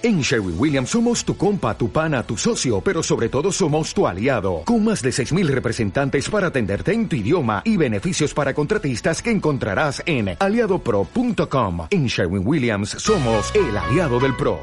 En Sherwin Williams somos tu compa, tu pana, tu socio, pero sobre todo somos tu aliado, con más de 6.000 representantes para atenderte en tu idioma y beneficios para contratistas que encontrarás en aliadopro.com. En Sherwin Williams somos el aliado del PRO.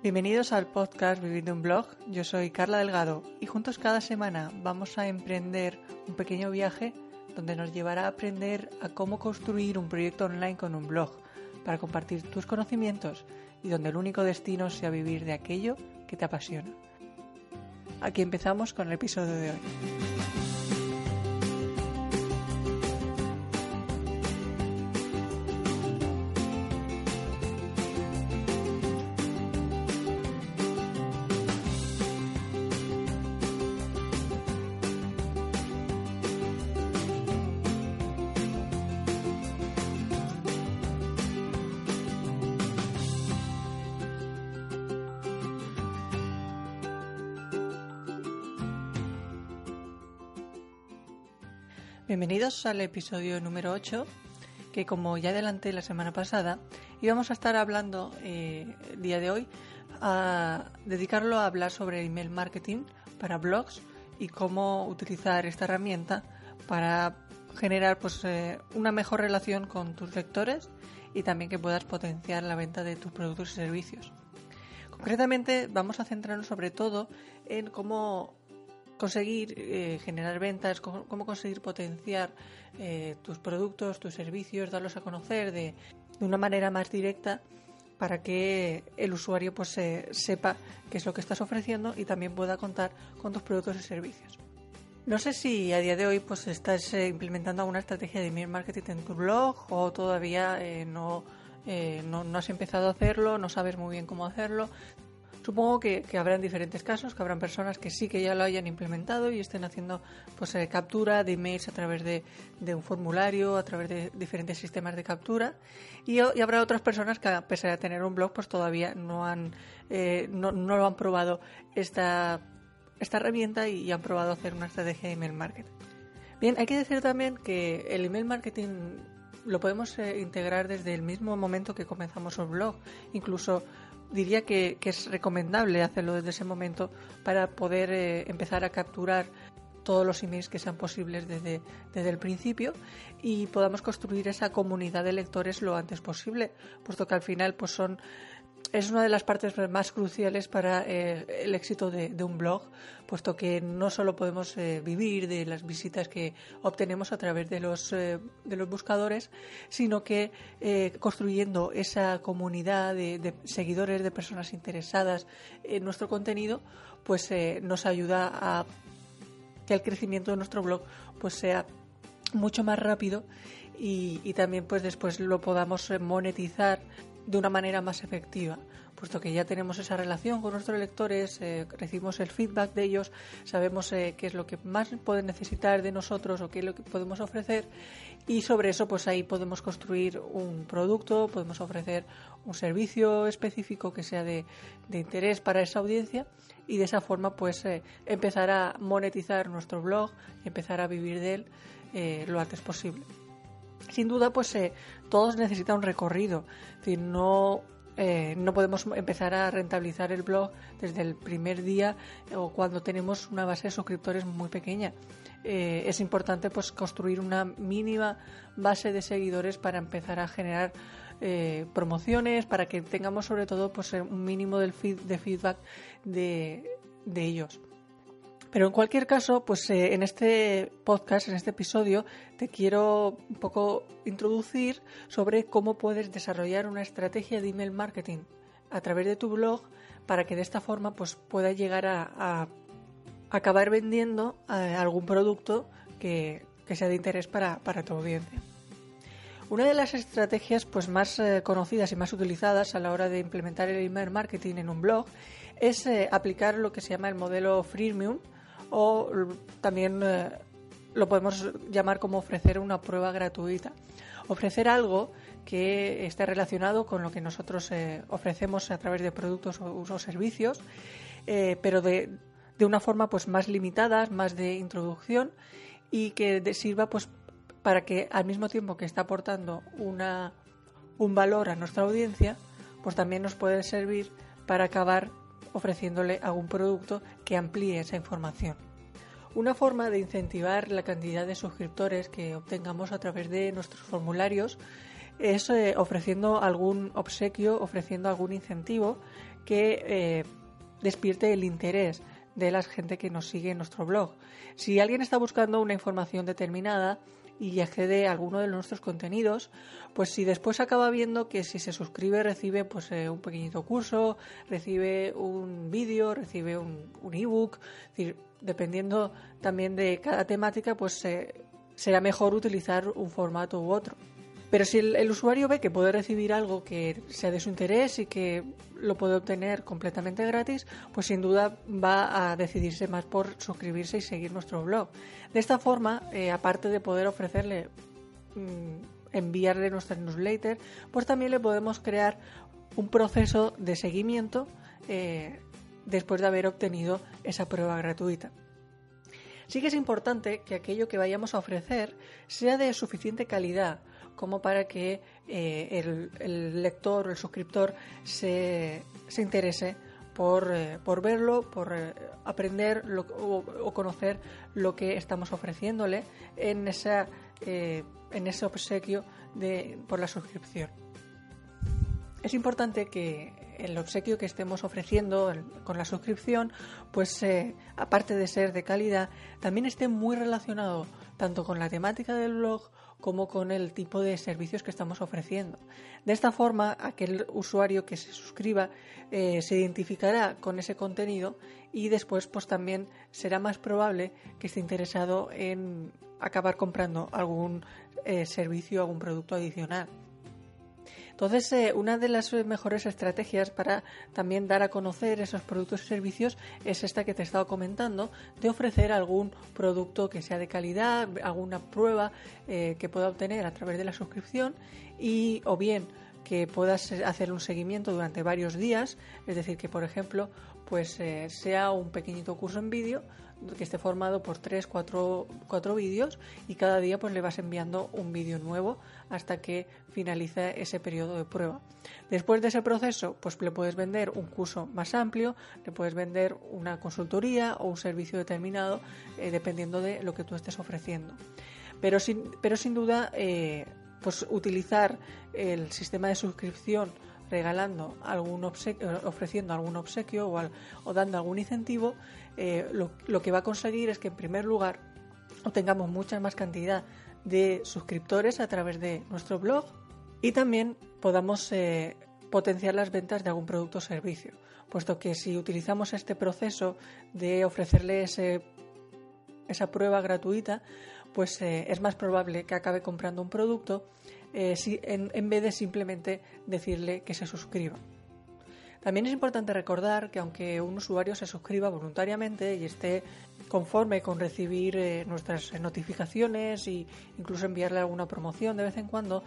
Bienvenidos al podcast Vivir de un blog, yo soy Carla Delgado y juntos cada semana vamos a emprender un pequeño viaje donde nos llevará a aprender a cómo construir un proyecto online con un blog para compartir tus conocimientos y donde el único destino sea vivir de aquello que te apasiona. Aquí empezamos con el episodio de hoy. Bienvenidos al episodio número 8, que como ya adelanté la semana pasada, íbamos a estar hablando eh, el día de hoy, a dedicarlo a hablar sobre email marketing para blogs y cómo utilizar esta herramienta para generar pues, eh, una mejor relación con tus lectores y también que puedas potenciar la venta de tus productos y servicios. Concretamente vamos a centrarnos sobre todo en cómo conseguir eh, generar ventas, cómo, conseguir potenciar eh, tus productos, tus servicios, darlos a conocer de, de, una manera más directa para que el usuario pues sepa qué es lo que estás ofreciendo y también pueda contar con tus productos y servicios. No sé si a día de hoy pues estás eh, implementando alguna estrategia de email marketing en tu blog o todavía no, no, no, has empezado a hacerlo, no sabes muy bien cómo hacerlo. Supongo que, habrán diferentes casos, que habrán personas que sí que ya lo hayan implementado y estén haciendo pues eh, captura de emails a través de, un formulario, a través de diferentes sistemas de captura. Y, habrá otras personas que, a pesar de tener un blog, pues todavía no han eh, no, lo han probado esta, esta herramienta y, han probado hacer una estrategia de email marketing. Bien, hay que decir también que el email marketing lo podemos eh, integrar desde el mismo momento que comenzamos un blog. Incluso diría que, es recomendable hacerlo desde ese momento para poder eh, empezar a capturar todos los emails que sean posibles desde, desde el principio y podamos construir esa comunidad de lectores lo antes posible, puesto que al final pues son es una de las partes más cruciales para eh, el éxito de, un blog, puesto que no solo podemos eh, vivir de las visitas que obtenemos a través de los, eh, de los buscadores, sino que construyendo esa comunidad de, seguidores, de personas interesadas en nuestro contenido, pues nos ayuda a que el crecimiento de nuestro blog pues sea mucho más rápido y, y, también pues después lo podamos monetizar de una manera más efectiva, puesto que ya tenemos esa relación con nuestros lectores, eh, recibimos el feedback de ellos, sabemos eh, qué es lo que más pueden necesitar de nosotros o qué es lo que podemos ofrecer y sobre eso pues ahí podemos construir un producto, podemos ofrecer un servicio específico que sea de, interés para esa audiencia y de esa forma pues eh, empezar a monetizar nuestro blog empezar a vivir de él lo antes posible sin duda, pues eh, todos necesitan un recorrido. No, eh, no podemos empezar a rentabilizar el blog desde el primer día o cuando tenemos una base de suscriptores muy pequeña. Eh, es importante pues construir una mínima base de seguidores para empezar a generar promociones, para que tengamos sobre todo pues un mínimo del de feedback de ellos. Pero en cualquier caso, pues eh, en este podcast, en este episodio, te quiero un poco introducir sobre cómo puedes desarrollar una estrategia de email marketing a través de tu blog para que de esta forma pues puedas llegar a, acabar vendiendo eh, algún producto que, sea de interés para, tu audiencia. Una de las estrategias pues, más eh, conocidas y más utilizadas a la hora de implementar el email marketing en un blog es aplicar lo que se llama el modelo freemium o también eh, lo podemos llamar como ofrecer una prueba gratuita. Ofrecer algo que esté relacionado con lo que nosotros eh, ofrecemos a través de productos o, servicios, eh, pero de, de, una forma pues más limitada, más de introducción y que sirva pues para que al mismo tiempo que está aportando una, un valor a nuestra audiencia, pues también nos puede servir para acabar ofreciéndole algún producto que amplíe esa información. Una forma de incentivar la cantidad de suscriptores que obtengamos a través de nuestros formularios es eh, ofreciendo algún obsequio, ofreciendo algún incentivo que eh, despierte el interés de la gente que nos sigue en nuestro blog. Si alguien está buscando una información determinada y accede a alguno de nuestros contenidos, pues si después acaba viendo que si se suscribe recibe pues eh, un pequeñito curso, recibe un vídeo, recibe un, un ebook, dependiendo también de cada temática, pues será mejor utilizar un formato u otro. Pero si el, usuario ve que puede recibir algo que sea de su interés y que lo puede obtener completamente gratis, pues sin duda va a decidirse más por suscribirse y seguir nuestro blog. De esta forma, eh, aparte de poder ofrecerle mm, enviarle nuestra newsletter, pues también le podemos crear un proceso de seguimiento eh, después de haber obtenido esa prueba gratuita. Sí que es importante que aquello que vayamos a ofrecer sea de suficiente calidad como para que eh, el, lector o el suscriptor se, interese por, eh, verlo, por eh, aprender o, conocer lo que estamos ofreciéndole en, esa, en ese obsequio de, por la suscripción. Es importante que el obsequio que estemos ofreciendo con la suscripción, pues aparte de ser de calidad, también esté muy relacionado tanto con la temática del blog como con el tipo de servicios que estamos ofreciendo. De esta forma, aquel usuario que se suscriba eh, se identificará con ese contenido y después pues también será más probable que esté interesado en acabar comprando algún eh, servicio, algún producto adicional. Entonces, eh, una de las mejores estrategias para también dar a conocer esos productos y servicios es esta que te he estado comentando, de ofrecer algún producto que sea de calidad, alguna prueba eh, que pueda obtener a través de la suscripción y o bien que puedas hacer un seguimiento durante varios días, es decir, que por ejemplo, pues eh, sea un pequeñito curso en vídeo que esté formado por tres, cuatro, cuatro vídeos y cada día pues le vas enviando un vídeo nuevo hasta que finalice ese periodo de prueba. Después de ese proceso pues le puedes vender un curso más amplio, le puedes vender una consultoría o un servicio determinado eh, dependiendo de lo que tú estés ofreciendo. Pero sin, pero sin duda eh, pues utilizar el sistema de suscripción regalando algún obsequio, ofreciendo algún obsequio o, dando algún incentivo, eh, lo, que va a conseguir es que en primer lugar obtengamos mucha más cantidad de suscriptores a través de nuestro blog y también podamos eh, potenciar las ventas de algún producto o servicio, puesto que si utilizamos este proceso de ofrecerle esa prueba gratuita, pues eh, es más probable que acabe comprando un producto eh, en, vez de simplemente decirle que se suscriba. También es importante recordar que aunque un usuario se suscriba voluntariamente y esté conforme con recibir eh, nuestras notificaciones e incluso enviarle alguna promoción de vez en cuando,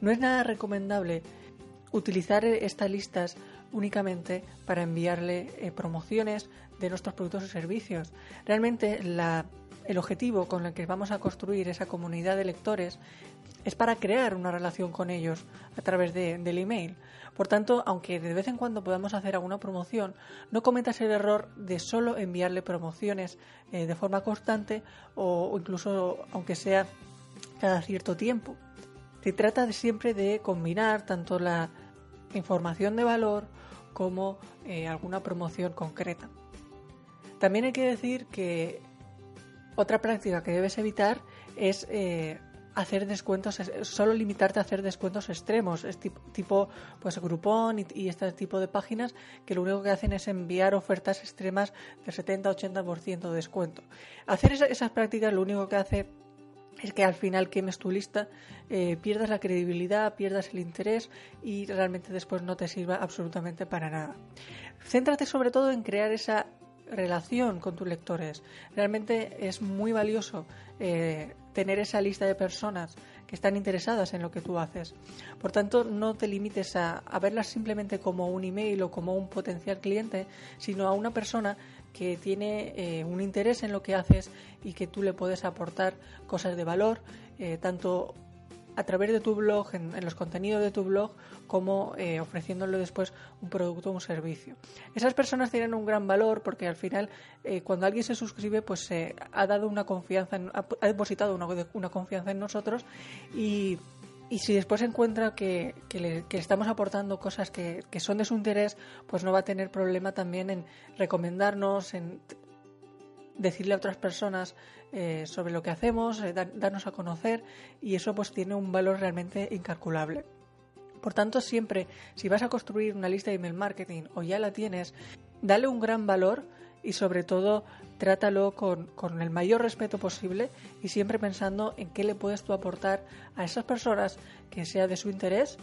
no es nada recomendable utilizar estas listas únicamente para enviarle promociones de nuestros productos o servicios. Realmente el objetivo con el que vamos a construir esa comunidad de lectores es para crear una relación con ellos a través del email. Por tanto, aunque de vez en cuando podamos hacer alguna promoción, no cometas el error de solo enviarle promociones eh, de forma constante o, incluso aunque sea cada cierto tiempo. Se trata de siempre de combinar tanto la información de valor como eh, alguna promoción concreta. También hay que decir que otra práctica que debes evitar es eh, hacer descuentos, solo limitarte a hacer descuentos extremos, es tipo, pues Groupon y, este tipo de páginas que lo único que hacen es enviar ofertas extremas del 70-80% de descuento. Hacer esas prácticas lo único que hace es que al final quemes tu lista, eh, pierdas la credibilidad, pierdas el interés y realmente después no te sirva absolutamente para nada. Céntrate sobre todo en crear esa relación con tus lectores. Realmente es muy valioso eh, tener esa lista de personas que están interesadas en lo que tú haces. Por tanto, no te limites a, verlas simplemente como un email o como un potencial cliente, sino a una persona que tiene eh, un interés en lo que haces y que tú le puedes aportar cosas de valor, eh, tanto a través de tu blog, en, los contenidos de tu blog, como eh, ofreciéndole después un producto o un servicio. Esas personas tienen un gran valor porque al final, eh, cuando alguien se suscribe, pues se ha dado una confianza, ha, depositado una, confianza en nosotros y y si después encuentra que, le, estamos aportando cosas que, que, son de su interés, pues no va a tener problema también en recomendarnos, en decirle a otras personas eh, sobre lo que hacemos, eh, darnos a conocer y eso pues tiene un valor realmente incalculable. Por tanto, siempre, si vas a construir una lista de email marketing o ya la tienes, dale un gran valor y sobre todo trátalo con, con, el mayor respeto posible y siempre pensando en qué le puedes tú aportar a esas personas que sea de su interés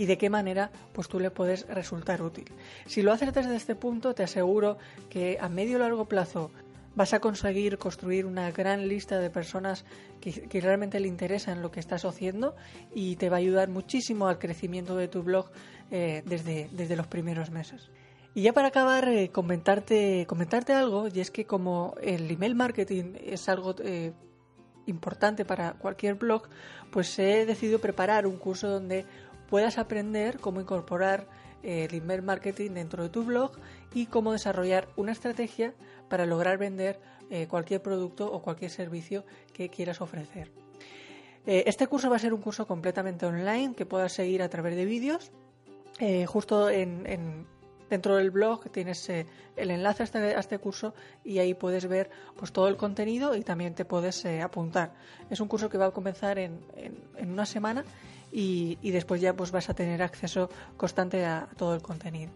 y de qué manera pues tú le puedes resultar útil. Si lo haces desde este punto, te aseguro que a medio o largo plazo vas a conseguir construir una gran lista de personas que, realmente le interesan lo que estás haciendo y te va a ayudar muchísimo al crecimiento de tu blog eh, desde, desde los primeros meses. Y ya para acabar, eh, comentarte, comentarte algo, y es que como el email marketing es algo eh, importante para cualquier blog, pues he decidido preparar un curso donde puedas aprender cómo incorporar el email marketing dentro de tu blog y cómo desarrollar una estrategia para lograr vender eh, cualquier producto o cualquier servicio que quieras ofrecer. Eh, este curso va a ser un curso completamente online que puedas seguir a través de vídeos. Eh, justo en, dentro del blog tienes el enlace este, a este, curso y ahí puedes ver pues, todo el contenido y también te puedes apuntar. Es un curso que va a comenzar en, en una semana y, después ya pues vas a tener acceso constante a todo el contenido.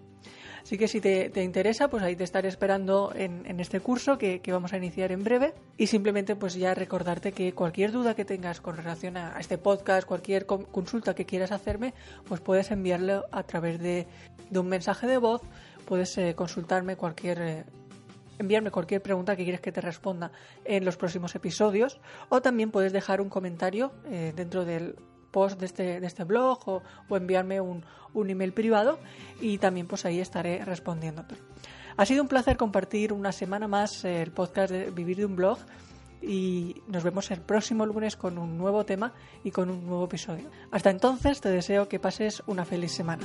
Así que si te, interesa, pues ahí te estaré esperando en, este curso que, vamos a iniciar en breve. Y simplemente pues ya recordarte que cualquier duda que tengas con relación a, este podcast, cualquier consulta que quieras hacerme, pues puedes enviarlo a través de, un mensaje de voz, puedes eh, consultarme cualquier... Eh, enviarme cualquier pregunta que quieres que te responda en los próximos episodios o también puedes dejar un comentario eh, dentro del post de este, de este blog o, enviarme un, un, email privado y también pues ahí estaré respondiéndote. Ha sido un placer compartir una semana más el podcast de Vivir de un blog y nos vemos el próximo lunes con un nuevo tema y con un nuevo episodio. Hasta entonces te deseo que pases una feliz semana.